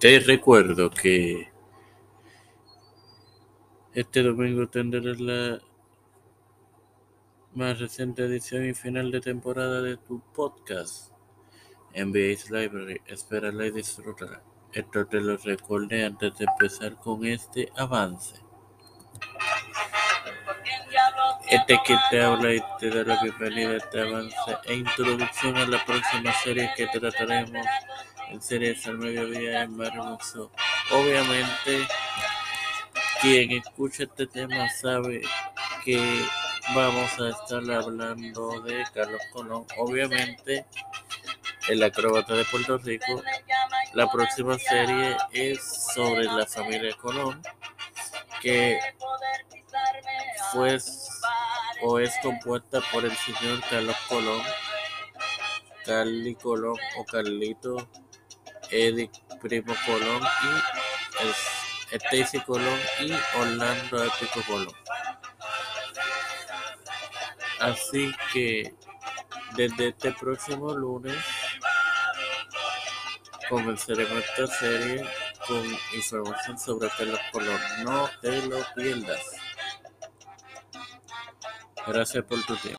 Te recuerdo que este domingo tendrás la más reciente edición y final de temporada de tu podcast NBA Library. Espérala y disfrútala. Esto te lo recordé antes de empezar con este avance. Este que te habla y te da la bienvenida a este avance e introducción a la próxima serie que trataremos en series al mediodía en Hermoso. Obviamente, quien escucha este tema sabe que vamos a estar hablando de Carlos Colón. Obviamente, el acróbata de Puerto Rico. La próxima serie es sobre la familia Colón, que fue o es compuesta por el señor Carlos Colón, Carly Colón o Carlito Eddie Primo Colón y Stacy Colón y Orlando Épico Colón. Así que desde este próximo lunes comenzaremos esta serie con información sobre Carlos Colón. No te lo pierdas. Gracias por tu tiempo.